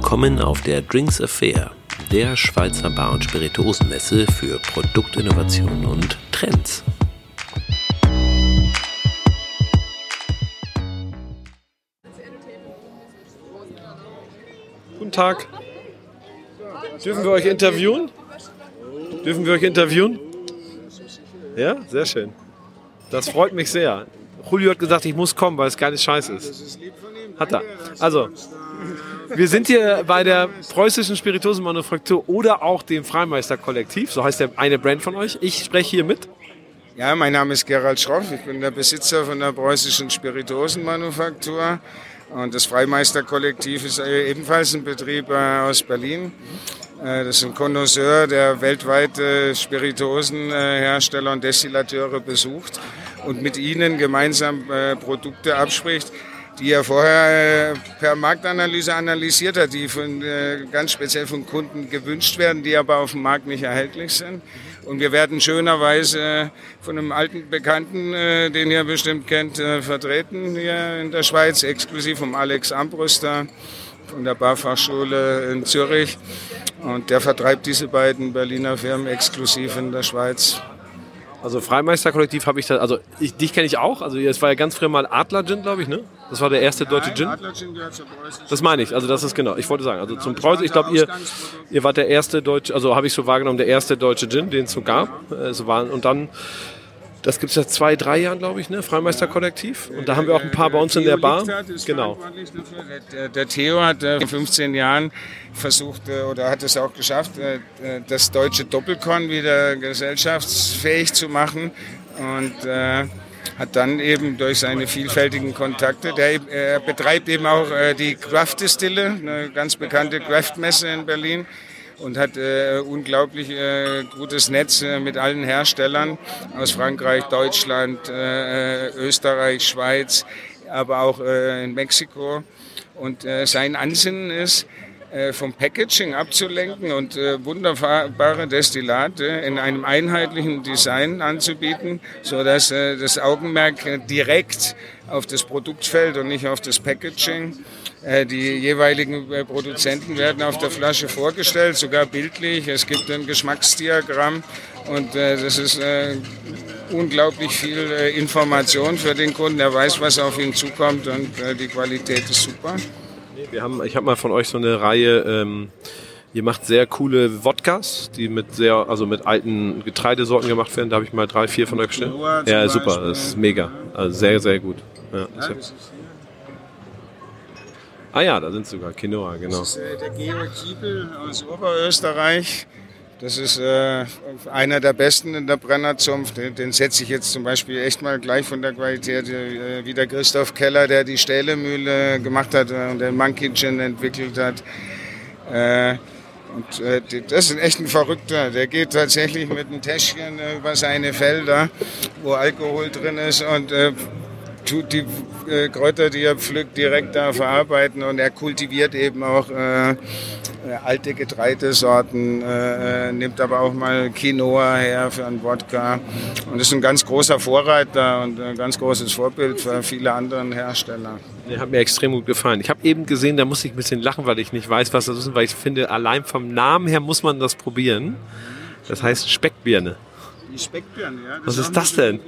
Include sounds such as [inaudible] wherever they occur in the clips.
Willkommen auf der Drinks Affair, der Schweizer Bar- und Spirituosenmesse für Produktinnovationen und Trends. Guten Tag. Dürfen wir euch interviewen? Dürfen wir euch interviewen? Ja, sehr schön. Das freut mich sehr. Julio hat gesagt, ich muss kommen, weil es geile Scheiß ist. Hat er. Also, wir sind hier bei der preußischen Spirituosenmanufaktur oder auch dem Freimeister-Kollektiv. So heißt der eine Brand von euch. Ich spreche hier mit. Ja, mein Name ist Gerald Schroff. Ich bin der Besitzer von der preußischen Spirituosenmanufaktur. Und das Freimeister-Kollektiv ist ebenfalls ein Betrieb äh, aus Berlin. Äh, das ist ein Connoisseur, der weltweite Spirituosenhersteller und Destillateure besucht und mit ihnen gemeinsam äh, Produkte abspricht, die er vorher per Marktanalyse analysiert hat, die von, ganz speziell von Kunden gewünscht werden, die aber auf dem Markt nicht erhältlich sind. Und wir werden schönerweise von einem alten Bekannten, den ihr bestimmt kennt, vertreten hier in der Schweiz, exklusiv vom Alex Ambrüster von der Barfachschule in Zürich. Und der vertreibt diese beiden Berliner Firmen exklusiv in der Schweiz. Also Freimeister-Kollektiv habe ich da, also ich, dich kenne ich auch. Also es war ja ganz früher mal Adler Gin, glaube ich, ne? Das war der erste deutsche Gin. Adler Gin gehört zur Preußen. Das meine ich, also das ist genau. Ich wollte sagen, also zum Preußen, ich glaube, ihr, ihr wart der erste deutsche, also habe ich so wahrgenommen, der erste deutsche Gin, den es so gab. Äh, so waren, und dann, das gibt es seit zwei, drei Jahren, glaube ich, ne? Freimeister-Kollektiv. Und da haben wir auch ein paar bei uns in der Bar. Genau. Der, Theo hat äh, in 15 Jahren versucht äh, oder hat es auch geschafft, äh, das deutsche Doppelkorn wieder gesellschaftsfähig zu machen. Und äh, hat dann eben durch seine vielfältigen Kontakte, der er betreibt eben auch äh, die Craft Distille, eine ganz bekannte Craft-Messe in Berlin und hat äh, unglaublich äh, gutes Netz äh, mit allen Herstellern aus Frankreich, Deutschland, äh, Österreich, Schweiz, aber auch äh, in Mexiko. Und äh, sein Ansinnen ist, äh, vom Packaging abzulenken und äh, wunderbare Destillate in einem einheitlichen Design anzubieten, so dass äh, das Augenmerk äh, direkt auf das Produkt fällt und nicht auf das Packaging. Äh, Die jeweiligen äh, Produzenten werden auf der Flasche vorgestellt, sogar bildlich. Es gibt ein Geschmacksdiagramm und äh, das ist äh, unglaublich viel äh, Information für den Kunden. Er weiß, was auf ihn zukommt und äh, die Qualität ist super. Wir haben, ich habe mal von euch so eine Reihe. Ähm, ihr macht sehr coole Wodkas, die mit sehr, also mit alten Getreidesorten gemacht werden. Da habe ich mal drei, vier von euch bestellt. Zum Ja, super, das ist mega, also sehr, sehr gut. Ja, ist- ah ja, da sind sogar Quinoa, genau. Das ist äh, der Georg Kiebel aus Oberösterreich. Das ist äh, einer der besten in der Brennerzunft. Den, den setze ich jetzt zum Beispiel echt mal gleich von der Qualität äh, wie der Christoph Keller, der die Stählemühle gemacht hat äh, und den Monkey Gin entwickelt hat. Äh, und äh, das ist echt ein Verrückter. Der geht tatsächlich mit einem Täschchen äh, über seine Felder, wo Alkohol drin ist und äh, tut die äh, Kräuter, die er pflückt, direkt da verarbeiten und er kultiviert eben auch äh, äh, alte Getreidesorten, äh, äh, nimmt aber auch mal Quinoa her für einen Wodka und ist ein ganz großer Vorreiter und ein ganz großes Vorbild für viele andere Hersteller. Der hat mir extrem gut gefallen. Ich habe eben gesehen, da muss ich ein bisschen lachen, weil ich nicht weiß, was das ist, weil ich finde, allein vom Namen her muss man das probieren. Das heißt Speckbirne. Die Speckbirne, ja. Was ist das denn?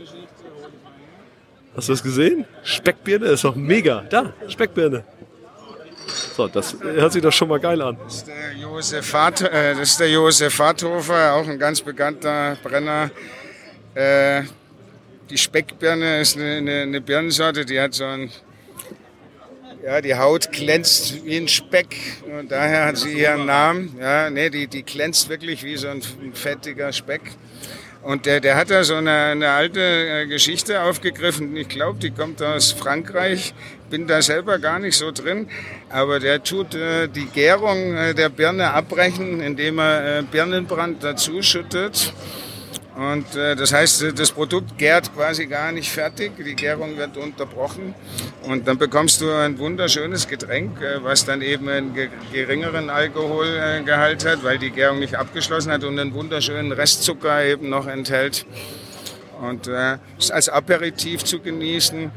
Hast du das gesehen? Speckbirne ist doch mega. Da, Speckbirne. So, das hört sich doch schon mal geil an. Das ist der Josef, Hart, äh, Harthofer, auch ein ganz bekannter Brenner. Äh, die Speckbirne ist eine, eine, eine Birnensorte, die hat so ein, ja, die Haut glänzt wie ein Speck und daher hat sie ihren Namen. Ja, nee, die, die glänzt wirklich wie so ein fettiger Speck. Und der, der hat da so eine, eine alte äh, Geschichte aufgegriffen. Ich glaube, die kommt aus Frankreich. Bin da selber gar nicht so drin. Aber der tut äh, die Gärung äh, der Birne abbrechen, indem er äh, Birnenbrand dazu schüttet. Und äh, das heißt, äh, das Produkt gärt quasi gar nicht fertig. Die Gärung wird unterbrochen. Und dann bekommst du ein wunderschönes Getränk, äh, was dann eben einen ge geringeren Alkoholgehalt hat, weil die Gärung nicht abgeschlossen hat und einen wunderschönen Restzucker eben noch enthält. Und äh, ist als Aperitif zu genießen.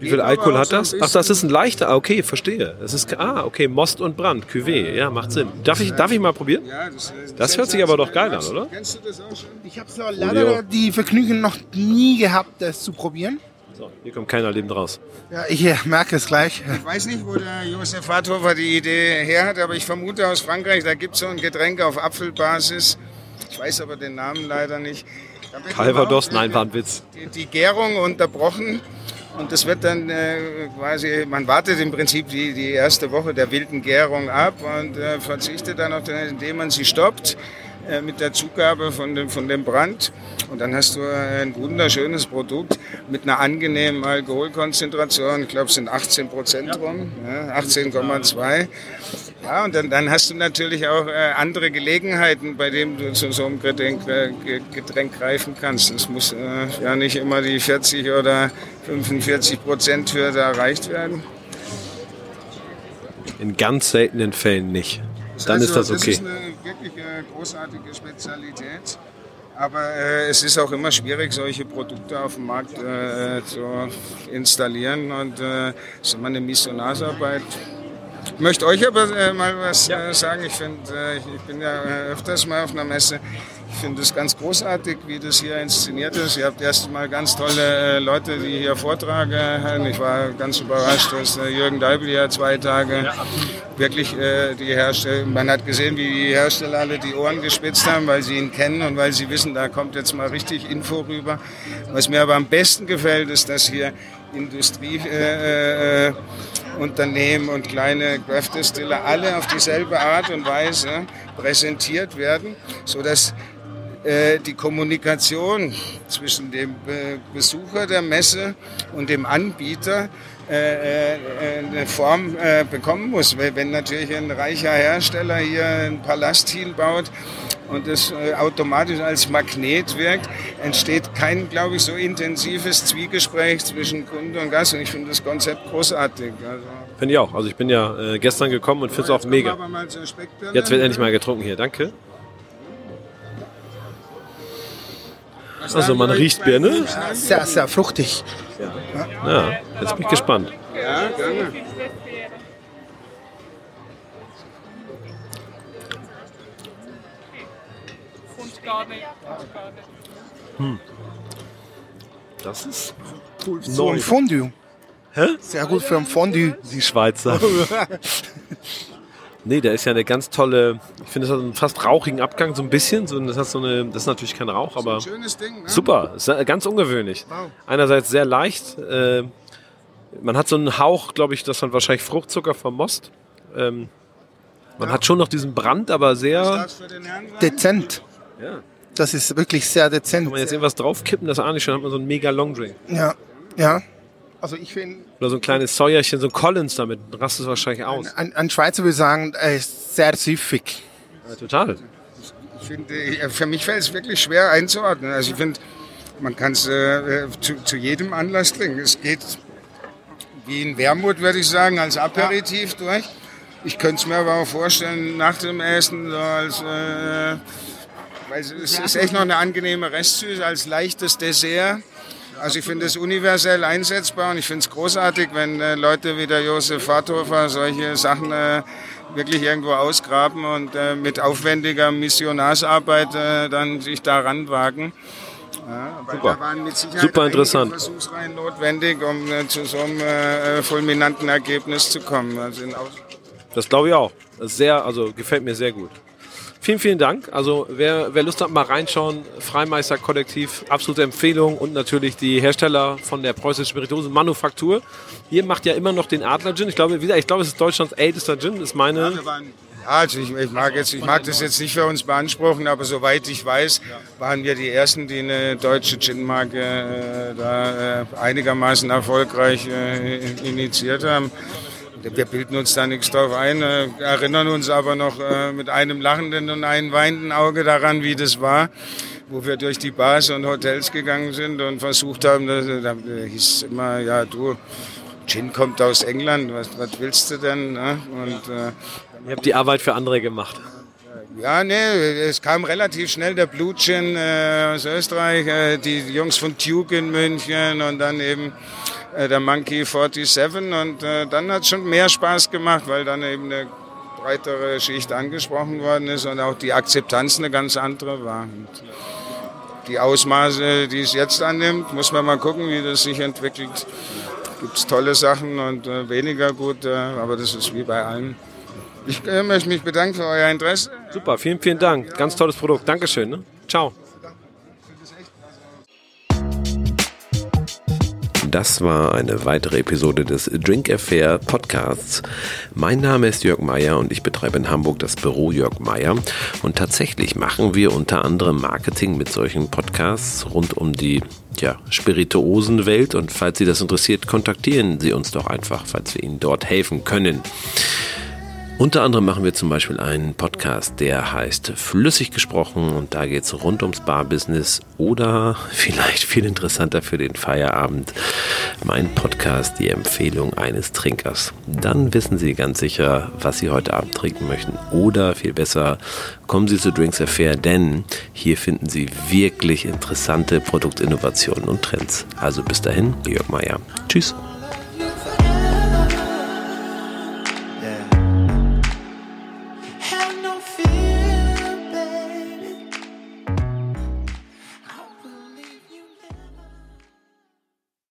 Wie viel Alkohol hat das? Ach, das ist ein leichter. Ah, okay, verstehe. Das ist ah, okay, Most und Brand, Cuvée. Ja, macht Sinn. Darf ich, darf ich mal probieren? Ja, das, Das hört sich aber doch geil an, oder? Kennst du das auch schon? Ich habe leider die Vergnügen noch nie gehabt, das zu probieren. So, hier kommt keiner lebend raus. Ja, ich äh, merke es gleich. Ich weiß nicht, wo der Josef Harthofer die Idee her hat, aber ich vermute aus Frankreich, da gibt es so ein Getränk auf Apfelbasis. Ich weiß aber den Namen leider nicht. Calvados, nein, war ein Witz. Die, die Gärung unterbrochen und das wird dann äh, quasi, man wartet im Prinzip die, die erste Woche der wilden Gärung ab und äh, verzichtet dann auf den, indem man sie stoppt äh, mit der Zugabe von dem, von dem Brand. Und dann hast du ein wunderschönes Produkt mit einer angenehmen Alkoholkonzentration. Ich glaube, es sind 18 Prozent rum, ja, 18,2. Ja, und dann, dann hast du natürlich auch äh, andere Gelegenheiten, bei denen du zu so einem Getränk, äh, Ge- Getränk greifen kannst. Es muss äh, ja nicht immer die 40 oder 45 Prozent Hürde erreicht werden. In ganz seltenen Fällen nicht. Dann ist das Das okay. ist eine wirklich äh, großartige Spezialität. Aber äh, es ist auch immer schwierig, solche Produkte auf dem Markt äh, zu installieren. Und äh, es ist immer eine Missionarsarbeit. Ich möchte euch aber äh, mal was äh, sagen. Ich, find, äh, ich, bin ja äh, öfters mal auf einer Messe. Ich finde es ganz großartig, wie das hier inszeniert ist. Ihr habt erst mal ganz tolle äh, Leute, die hier Vortrag äh, halten. Ich war ganz überrascht, dass äh, Jürgen Deibel hier zwei Tage wirklich äh, die Hersteller, man hat gesehen, wie die Hersteller alle die Ohren gespitzt haben, weil sie ihn kennen und weil sie wissen, da kommt jetzt mal richtig Info rüber. Was mir aber am besten gefällt, ist, dass hier Industrieunternehmen äh, äh, und kleine Craft Distiller alle auf dieselbe Art und Weise präsentiert werden, sodass die Kommunikation zwischen dem Be- Besucher der Messe und dem Anbieter äh, äh, eine Form äh, bekommen muss. Wenn natürlich ein reicher Hersteller hier ein Palast hinbaut und es äh, automatisch als Magnet wirkt, entsteht kein, glaube ich, so intensives Zwiegespräch zwischen Kunde und Gast. Und ich finde das Konzept großartig. Also, Finde ich auch. Also ich bin ja äh, gestern gekommen und finde es auch mega. Jetzt wird endlich mal getrunken hier. Danke. Also man riecht Birne. Sehr, sehr fruchtig. Ja, jetzt bin ich gespannt. Ja, gerne. Das ist So ein Fondue. Hä? Sehr gut für ein Fondue. die Schweizer. [laughs] nee, der ist ja eine ganz tolle, ich finde, das hat einen fast rauchigen Abgang, so ein bisschen. So, das, hat so eine, das ist natürlich kein Rauch, aber Schönes Ding. Ne? super. Ist ganz ungewöhnlich. Einerseits sehr leicht. Äh, man hat so einen Hauch, glaube ich, das hat wahrscheinlich Fruchtzucker vom Most. Ähm, man hat schon noch diesen Brand, aber sehr. Das? Dezent. Ja. Das ist wirklich sehr dezent. Kann man jetzt irgendwas draufkippen, das ahne ich schon, hat man so einen mega Longdrink. Ja, ja. Also ich finde, Oder so ein kleines Säuerchen, so ein Collins damit, rastet es wahrscheinlich aus. ein, ein Schweizer würde sagen, er ist sehr süffig. Ja, total. Ich finde, äh, für mich fällt es wirklich schwer einzuordnen. Also ich finde, man kann es äh, äh, zu, zu jedem Anlass trinken. Es geht wie ein Wermut, würde ich sagen, als Aperitif durch. Ich könnte es mir aber auch vorstellen, nach dem Essen, so als, äh, weil es es ist echt noch eine angenehme Restsüße, als leichtes Dessert. Also ich finde es universell einsetzbar und ich finde es großartig, wenn äh, Leute wie der Josef Fathofer solche Sachen äh, wirklich irgendwo ausgraben und äh, mit aufwendiger Missionarsarbeit äh, dann sich daran wagen. Ja, Super. Da waren mit Sicherheit Super interessant. Versuchsreihen notwendig, um äh, zu so einem äh, fulminanten Ergebnis zu kommen. Also Das glaube ich auch. Das sehr, also gefällt mir sehr gut. Vielen, vielen Dank. Also wer, wer Lust hat, mal reinschauen, Freimeister-Kollektiv, absolute Empfehlung und natürlich die Hersteller von der preußischen Spirituosen Manufaktur. Ihr macht ja immer noch den Adler Gin. Ich glaube, wie gesagt, ich glaube, es ist Deutschlands ältester Gin. Ist meine. Waren, ja, also ich, ich, mag jetzt, ich mag das jetzt nicht für uns beanspruchen, aber soweit ich weiß, waren wir die Ersten, die eine deutsche Gin-Marke äh, da äh, einigermaßen erfolgreich äh, initiiert haben. Wir bilden uns da nichts drauf ein, äh, erinnern uns aber noch äh, mit einem lachenden und einem weinenden Auge daran, wie das war, wo wir durch die Bars und Hotels gegangen sind und versucht haben, da, hieß es immer, ja du, Gin kommt aus England, was, was willst du denn? Ne? Und äh, Ihr habt die Arbeit für andere gemacht. ja, nee, es kam relativ schnell der Blue Gin äh, aus Österreich, äh, die Jungs von Duke in München und dann eben der Monkey 47 und äh, dann hat es schon mehr Spaß gemacht, weil dann eben eine breitere Schicht angesprochen worden ist und auch die Akzeptanz eine ganz andere war. Und die Ausmaße, die es jetzt annimmt, muss man mal gucken, wie das sich entwickelt. Gibt es tolle Sachen und äh, weniger gute, aber das ist wie bei allen. Ich äh, möchte mich bedanken für euer Interesse. Super, vielen, vielen Dank. Ganz tolles Produkt. Dankeschön. Ne? Ciao. Das war eine weitere Episode des Drink Affair Podcasts. Mein Name ist Jörg Meyer und ich betreibe in Hamburg das Büro Jörg Meyer. Und tatsächlich machen wir unter anderem Marketing mit solchen Podcasts rund um die ja, Spirituosenwelt. Und falls Sie das interessiert, kontaktieren Sie uns doch einfach, falls wir Ihnen dort helfen können. Unter anderem machen wir zum Beispiel einen Podcast, der heißt Flüssig gesprochen und da geht es rund ums Barbusiness oder [laughs] vielleicht viel interessanter für den Feierabend, mein Podcast, die Empfehlung eines Trinkers. Dann wissen Sie ganz sicher, was Sie heute Abend trinken möchten oder viel besser, kommen Sie zu Drinks Affair, denn hier finden Sie wirklich interessante Produktinnovationen und Trends. Also bis dahin, Jörg Meier. Tschüss.